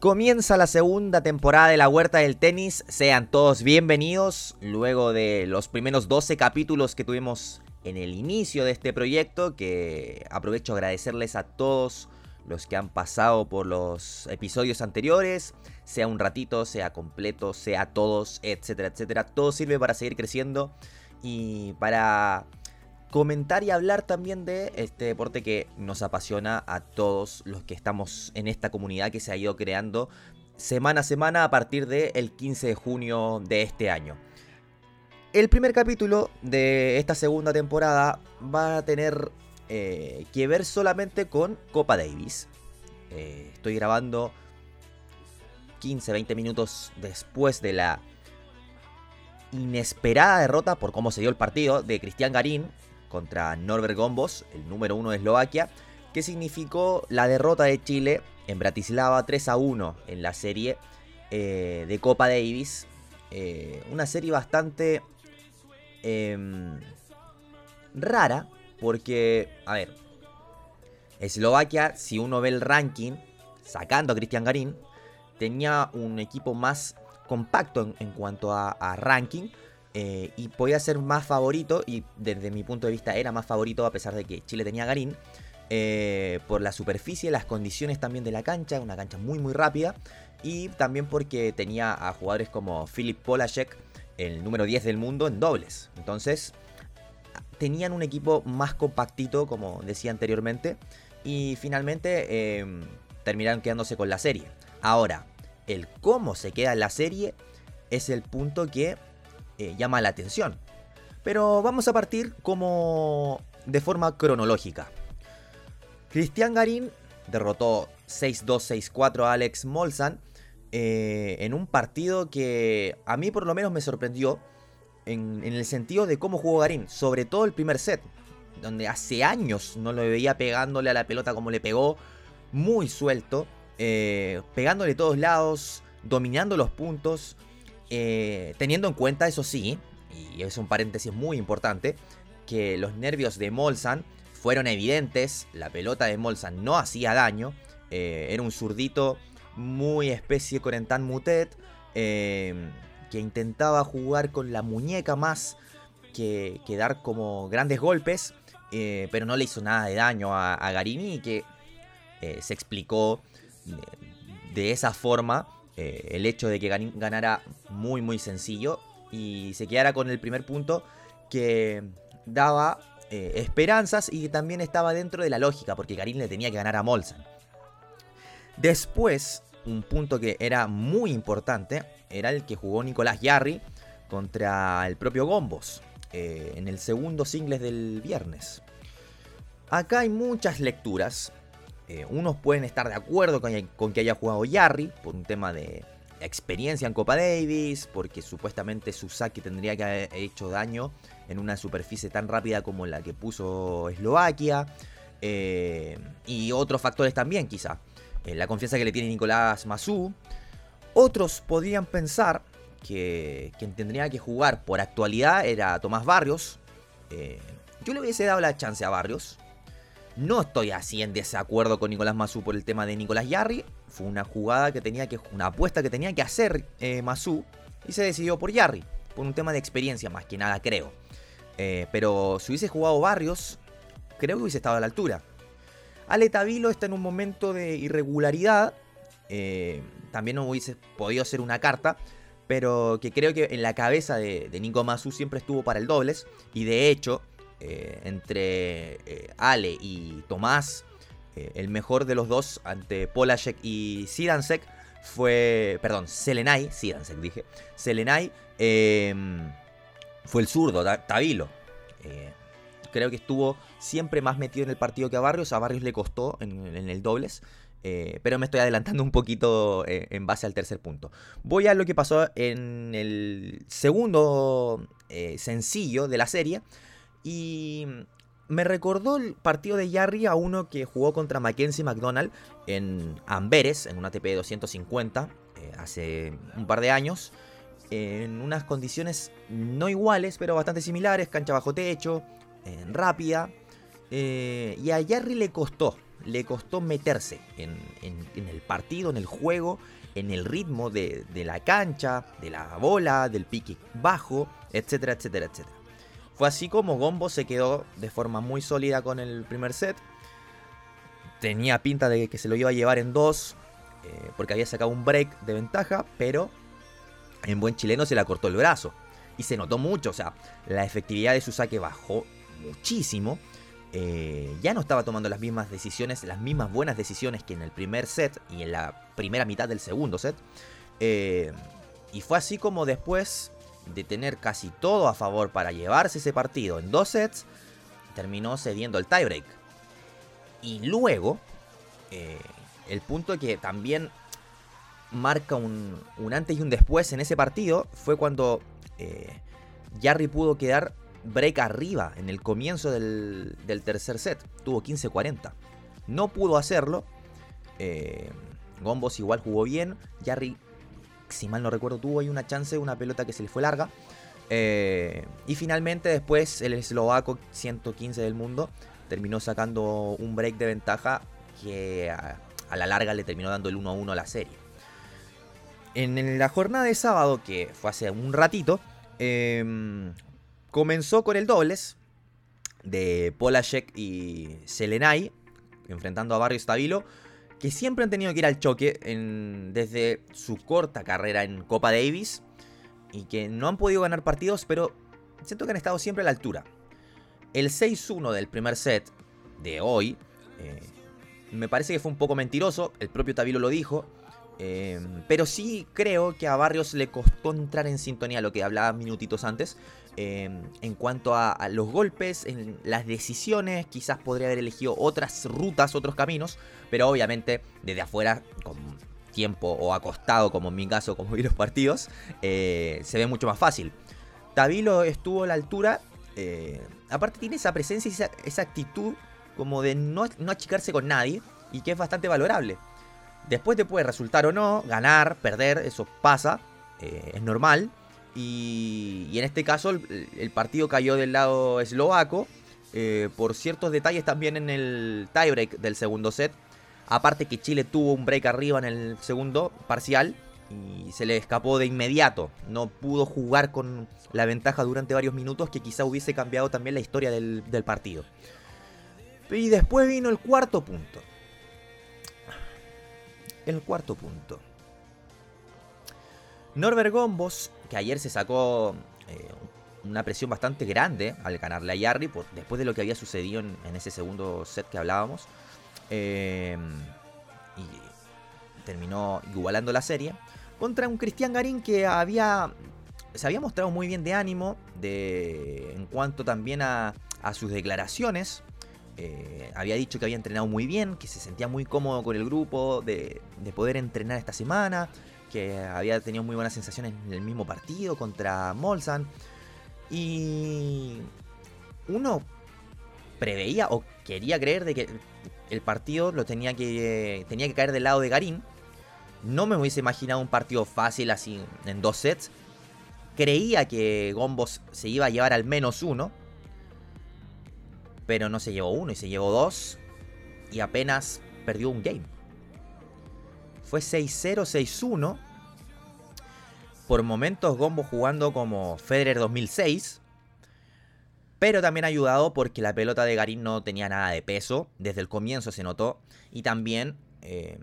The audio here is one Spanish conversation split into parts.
Comienza la segunda temporada de la Huerta del Tenis. Sean todos bienvenidos. Luego de los primeros 12 capítulos que tuvimos en el inicio de este proyecto, que aprovecho agradecerles a todos los que han pasado por los episodios anteriores, sea un ratito, sea completo, sea todos, etcétera, etcétera. Todo sirve para seguir creciendo y para comentar y hablar también de este deporte que nos apasiona a todos los que estamos en esta comunidad que se ha ido creando semana a semana a partir del 15 de junio de este año. El primer capítulo de esta segunda temporada va a tener eh, que ver solamente con Copa Davis. Eh, estoy grabando 15-20 minutos después de la inesperada derrota por cómo se dio el partido de Cristian Garín contra Norbert Gombos, el número uno de Eslovaquia, que significó la derrota de Chile en Bratislava 3 a 1 en la serie eh, de Copa Davis. Eh, una serie bastante em, rara porque, a ver, Eslovaquia, si uno ve el ranking, sacando a Cristian Garín, tenía un equipo más compacto en, cuanto a ranking eh, y podía ser más favorito, y desde mi punto de vista era más favorito a pesar de que Chile tenía Garín, eh, por la superficie, las condiciones también de la cancha, una cancha muy muy rápida, y también porque tenía a jugadores como Filip Polacek, el número 10 del mundo, en dobles. Entonces, tenían un equipo más compactito, como decía anteriormente, y finalmente em, terminaron quedándose con la serie. Ahora, el cómo se queda en la serie es el punto que eh, llama la atención. Pero vamos a partir como de forma cronológica. Cristian Garín derrotó 6-2-6-4 a Alex Molsan eh, en un partido que a mí por lo menos me sorprendió en, el sentido de cómo jugó Garín, sobre todo el primer set, donde hace años no lo veía pegándole a la pelota como le pegó, muy suelto, eh, pegándole todos lados, dominando los puntos, eh, teniendo en cuenta, eso sí, y es un paréntesis muy importante, que los nervios de Molsan fueron evidentes, la pelota de Molsan no hacía daño, eh, era un zurdito muy especie Corentan Mutet, eh, que intentaba jugar con la muñeca más que, dar como grandes golpes, pero no le hizo nada de daño a, Garini que se explicó de esa forma eh, el hecho de que ganara muy muy sencillo y se quedara con el primer punto que daba eh, esperanzas y que también estaba dentro de la lógica porque Garín le tenía que ganar a Molsan. Después, un punto que era muy importante era el que jugó Nicolás Yarri contra el propio Gombos eh, en el segundo singles del viernes. Acá hay muchas lecturas eh, unos pueden estar de acuerdo con, que haya jugado Yarry por un tema de experiencia en Copa Davis, porque supuestamente su saque tendría que haber hecho daño en una superficie tan rápida como la que puso Eslovaquia, eh, y otros factores también quizá. Eh, la confianza que le tiene Nicolás Massú. Otros podrían pensar que quien tendría que jugar por actualidad era Tomás Barrios. yo le hubiese dado la chance a Barrios, no estoy así en desacuerdo con Nicolás Mazú por el tema de Nicolás Yarri. Fue una jugada que tenía que. una apuesta que tenía que hacer eh, Y se decidió por Yarri. Por un tema de experiencia, más que nada, creo. Eh, pero si hubiese jugado Barrios, creo que hubiese estado a la altura. Ale Tavilo está en un momento de irregularidad. Eh, también no hubiese podido ser una carta. Pero que creo que en la cabeza de, de Nico Mazú siempre estuvo para el dobles. Y de hecho, eh, entre eh, Ale y Tomás, eh, el mejor de los dos ante Polacek y Sidansek fue, perdón, Selenay, Sidansek dije, Selenay em, fue el zurdo, Tavilo. creo que estuvo siempre más metido en el partido que a Barrios, a Barrios le costó en, el dobles. pero me estoy adelantando un poquito en base al tercer punto. Voy a lo que pasó en el segundo sencillo de la serie, y me recordó el partido de Yarry a uno que jugó contra Mackenzie McDonald en Amberes, en una TP 250, eh, hace un par de años. En unas condiciones no iguales, pero bastante similares, cancha bajo techo, rápida. Eh, y a Yarry le costó, le costó meterse en, el partido, en el juego, en el ritmo de, la cancha, de la bola, del pique bajo, etcétera, etcétera, etcétera. Fue así como Gombo se quedó de forma muy sólida con el primer set. Tenía pinta de que se lo iba a llevar en dos, eh, porque había sacado un break de ventaja, pero en buen chileno se le cortó el brazo. Y se notó mucho, o sea, la efectividad de su saque bajó muchísimo. Eh, ya no estaba tomando las mismas decisiones, las mismas buenas decisiones que en el primer set y en la primera mitad del segundo set. Eh, y fue así como después de tener casi todo a favor para llevarse ese partido en dos sets, terminó cediendo el tiebreak. Y luego, eh, el punto que también marca un, antes y un después en ese partido fue cuando Jarry pudo quedar break arriba en el comienzo del, tercer set. Tuvo 15-40. No pudo hacerlo. Eh, Gombos igual jugó bien. Jarry, si mal no recuerdo, tuvo ahí una chance, una pelota que se le fue larga. Eh, y finalmente después el eslovaco 115 del mundo terminó sacando un break de ventaja que a, la larga le terminó dando el 1-1 a la serie. En la jornada de sábado, que fue hace un ratito, eh, Comenzó con el dobles de Polashek y Selenay, enfrentando a Barrio Stabilo, que siempre han tenido que ir al choque desde su corta carrera en Copa Davis y que no han podido ganar partidos, pero siento que han estado siempre a la altura. El 6-1 del primer set de hoy eh, me parece que fue un poco mentiroso, el propio Tabilo lo dijo, eh, pero sí creo que a Barrios le costó entrar en sintonía, lo que hablaba minutitos antes, Em, en cuanto a, los golpes, en las decisiones, quizás podría haber elegido otras rutas, otros caminos, pero obviamente desde afuera, con tiempo o acostado, como en mi caso, como vi los partidos, eh, se ve mucho más fácil. Tabilo estuvo a la altura, eh, aparte tiene esa presencia y esa, actitud como de no, no achicarse con nadie y que es bastante valorable. Después te puede resultar o no, ganar, perder, eso pasa, eh, es normal. Y, en este caso el, partido cayó del lado eslovaco eh, por ciertos detalles también en el tiebreak del segundo set. Aparte que Chile tuvo un break arriba en el segundo parcial y se le escapó de inmediato. No pudo jugar con la ventaja durante varios minutos que quizá hubiese cambiado también la historia del, del partido. Y después vino el cuarto punto. El cuarto punto. Norbert Gombos que ayer se sacó eh, una presión bastante grande al ganarle a Yarry después de lo que había sucedido en, ese segundo set que hablábamos. Em, y terminó igualando la serie. Contra un Cristian Garín que había. Se había mostrado muy bien de ánimo. De, en cuanto también a, sus declaraciones. Eh, había dicho que había entrenado muy bien. Que se sentía muy cómodo con el grupo. De poder entrenar esta semana que había tenido muy buenas sensaciones en el mismo partido contra Molsan. Y uno preveía o quería creer de que el partido lo tenía que, tenía que caer del lado de Garín. No me hubiese imaginado un partido fácil así en dos sets. Creía que Gombos se iba a llevar al menos uno. Pero no se llevó uno y se llevó dos. Y apenas perdió un game fue 6-0, 6-1. Por momentos Gombo jugando como Federer 2006. Pero también ayudado porque la pelota de Garín no tenía nada de peso. Desde el comienzo se notó. Y también eh,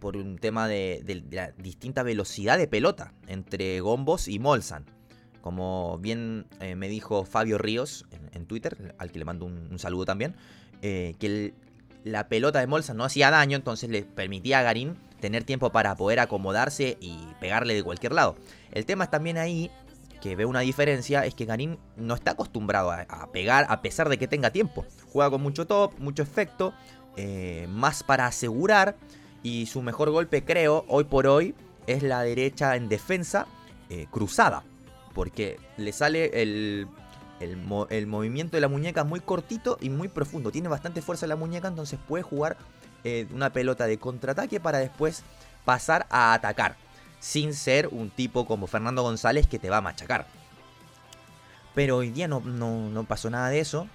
por un tema de, la distinta velocidad de pelota entre Gombos y Molsan. Como bien eh, me dijo Fabio Ríos en, Twitter, al que le mando un, saludo también, eh, que la pelota de Molsan no hacía daño, entonces le permitía a Garín tener tiempo para poder acomodarse y pegarle de cualquier lado. El tema es también ahí que veo una diferencia es que Garín no está acostumbrado a, pegar a pesar de que tenga tiempo. Juega con mucho top, mucho efecto, eh, más para asegurar y su mejor golpe creo hoy por hoy es la derecha en defensa eh, cruzada. Porque le sale el, el, movimiento de la muñeca muy cortito y muy profundo. Tiene bastante fuerza la muñeca, entonces puede jugar eh, una pelota de contraataque para después pasar a atacar. Sin ser un tipo como Fernando González que te va a machacar. Pero hoy día no, no, pasó nada de eso.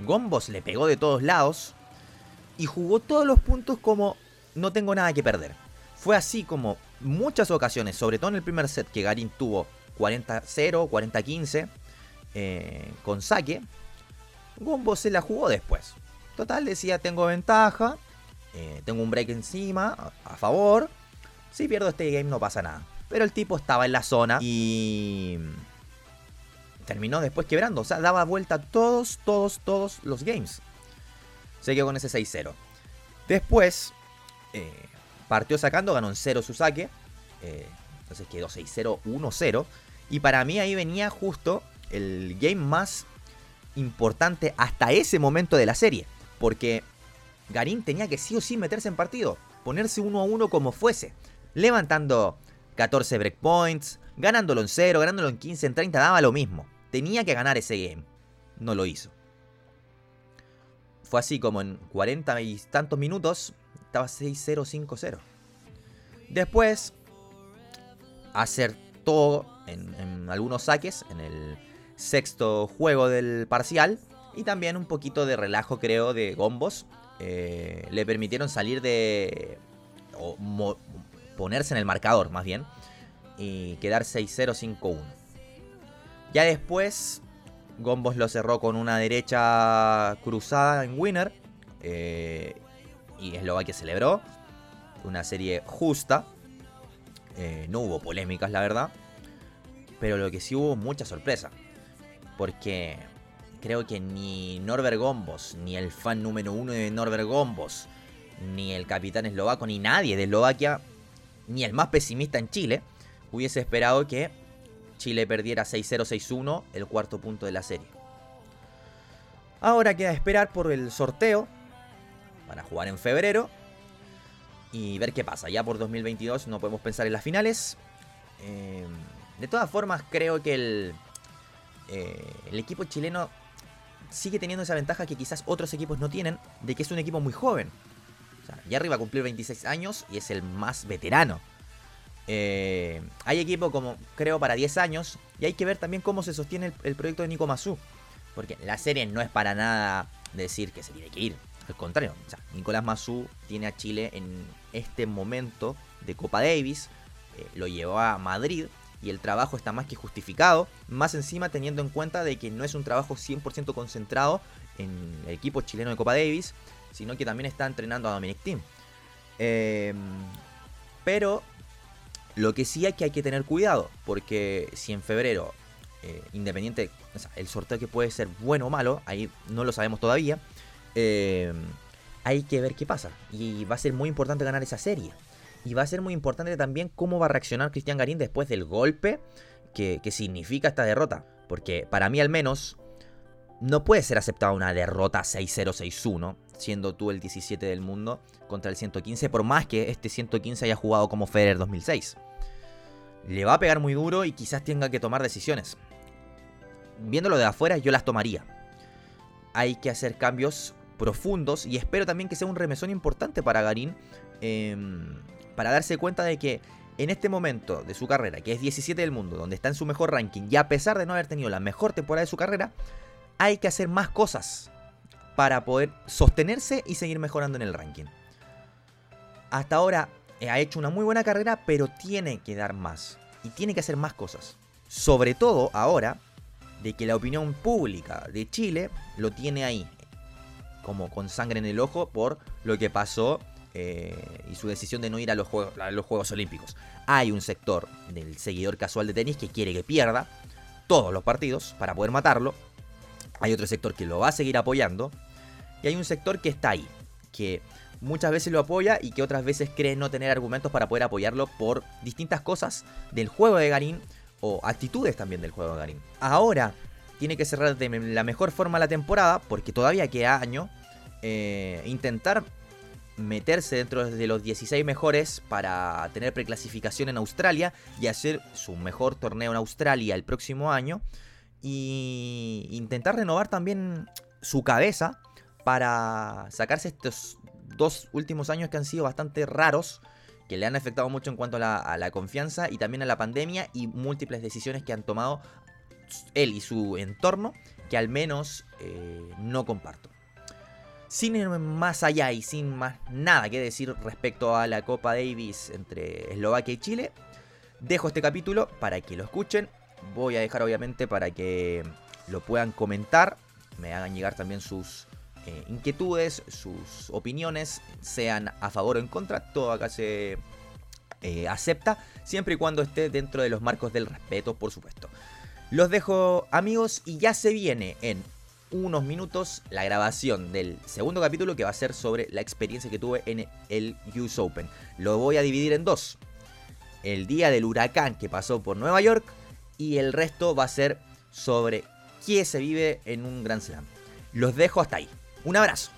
Gombos le pegó de todos lados. y jugó todos los puntos como no tengo nada que perder. Fue así como muchas ocasiones, sobre todo en el primer set que Garín tuvo 40-0, 40-15 eh, con saque, Gombo se la jugó después. Total, decía, tengo ventaja, eh, tengo un break encima, a, favor. Si pierdo este game no pasa nada. Pero el tipo estaba en la zona y terminó después quebrando. O sea, daba vuelta todos, todos, todos los games. Se quedó con ese 6-0. Después, eh, partió sacando, ganó en 0 su saque. entonces quedó 6-0, 1-0. Y para mí ahí venía justo el game más importante hasta ese momento de la serie. Porque Garín tenía que sí o sí meterse en partido, ponerse uno a uno como fuese, levantando 14 breakpoints, ganándolo en 0, ganándolo en 15, en 30, daba lo mismo. Tenía que ganar ese game. No lo hizo. Fue así como en 40 y tantos minutos estaba 6-0, 5-0. Después, acertó en, en algunos saques en el sexto juego del parcial. Y también un poquito de relajo, creo, de Gombos. Eh, le permitieron salir de... O ponerse en el marcador, más bien. Y quedar 6-0, 5-1. Ya después, Gombos lo cerró con una derecha cruzada en winner. Eh, y Eslovaquia celebró. Una serie justa. Eh, no hubo polémicas, la verdad. Pero lo que sí hubo mucha sorpresa. Porque creo que ni Norbert Gombos, ni el fan número uno de Norbert Gombos, ni el capitán eslovaco, ni nadie de Eslovaquia, ni el más pesimista en Chile, hubiese esperado que Chile perdiera 6-0-6-1 el cuarto punto de la serie. Ahora queda esperar por el sorteo para jugar en febrero y ver qué pasa. Ya por 2022 no podemos pensar en las finales. Eh, de todas formas, creo que el, eh, el equipo chileno sigue teniendo esa ventaja que quizás otros equipos no tienen, de que es un equipo muy joven. O sea, ya arriba a cumplir 26 años y es el más veterano. Eh, hay equipo como creo para 10 años y hay que ver también cómo se sostiene el, proyecto de Nico Mazú. Porque la serie no es para nada decir que se tiene que ir. Al contrario, Nicolás Mazú tiene a Chile en este momento de Copa Davis. Eh, lo llevó a Madrid y el trabajo está más que justificado, más encima teniendo en cuenta de que no es un trabajo 100% concentrado en el equipo chileno de Copa Davis, sino que también está entrenando a Dominic Team. Em, pero lo que sí hay que hay que tener cuidado, porque si en febrero, eh, independiente, el sorteo que puede ser bueno o malo, ahí no lo sabemos todavía, em, hay que ver qué pasa. Y va a ser muy importante ganar esa serie. Y va a ser muy importante también cómo va a reaccionar Cristian Garín después del golpe que, significa esta derrota. Porque para mí al menos no puede ser aceptada una derrota 6-0-6-1, siendo tú el 17 del mundo contra el 115, por más que este 115 haya jugado como Federer 2006. Le va a pegar muy duro y quizás tenga que tomar decisiones. Viéndolo de afuera, yo las tomaría. Hay que hacer cambios profundos y espero también que sea un remesón importante para Garín. Em, para darse cuenta de que en este momento de su carrera, que es 17 del mundo, donde está en su mejor ranking, y a pesar de no haber tenido la mejor temporada de su carrera, hay que hacer más cosas para poder sostenerse y seguir mejorando en el ranking. Hasta ahora eh, ha hecho una muy buena carrera, pero tiene que dar más. Y tiene que hacer más cosas. Sobre todo ahora de que la opinión pública de Chile lo tiene ahí. Como con sangre en el ojo por lo que pasó eh, y su decisión de no ir a los, juegos, a los Juegos Olímpicos. Hay un sector del seguidor casual de tenis que quiere que pierda todos los partidos para poder matarlo. Hay otro sector que lo va a seguir apoyando. Y hay un sector que está ahí, que muchas veces lo apoya y que otras veces cree no tener argumentos para poder apoyarlo por distintas cosas del juego de Garín o actitudes también del juego de Garín. Ahora tiene que cerrar de la mejor forma la temporada porque todavía queda año. Eh, intentar meterse dentro de los 16 mejores para tener preclasificación en Australia y hacer su mejor torneo en Australia el próximo año. Y intentar renovar también su cabeza para sacarse estos dos últimos años que han sido bastante raros, que le han afectado mucho en cuanto a la, confianza y también a la pandemia y múltiples decisiones que han tomado él y su entorno que al menos eh, no comparto. Sin más allá y sin más nada que decir respecto a la Copa Davis entre Eslovaquia y Chile, dejo este capítulo para que lo escuchen. Voy a dejar obviamente para que lo puedan comentar, me hagan llegar también sus eh, inquietudes, sus opiniones, sean a favor o en contra, todo acá se eh, acepta, siempre y cuando esté dentro de los marcos del respeto, por supuesto. Los dejo amigos y ya se viene en unos minutos la grabación del segundo capítulo que va a ser sobre la experiencia que tuve en el US Open. Lo voy a dividir en dos. El día del huracán que pasó por Nueva York y el resto va a ser sobre qué se vive en un Grand Slam. Los dejo hasta ahí. Un abrazo.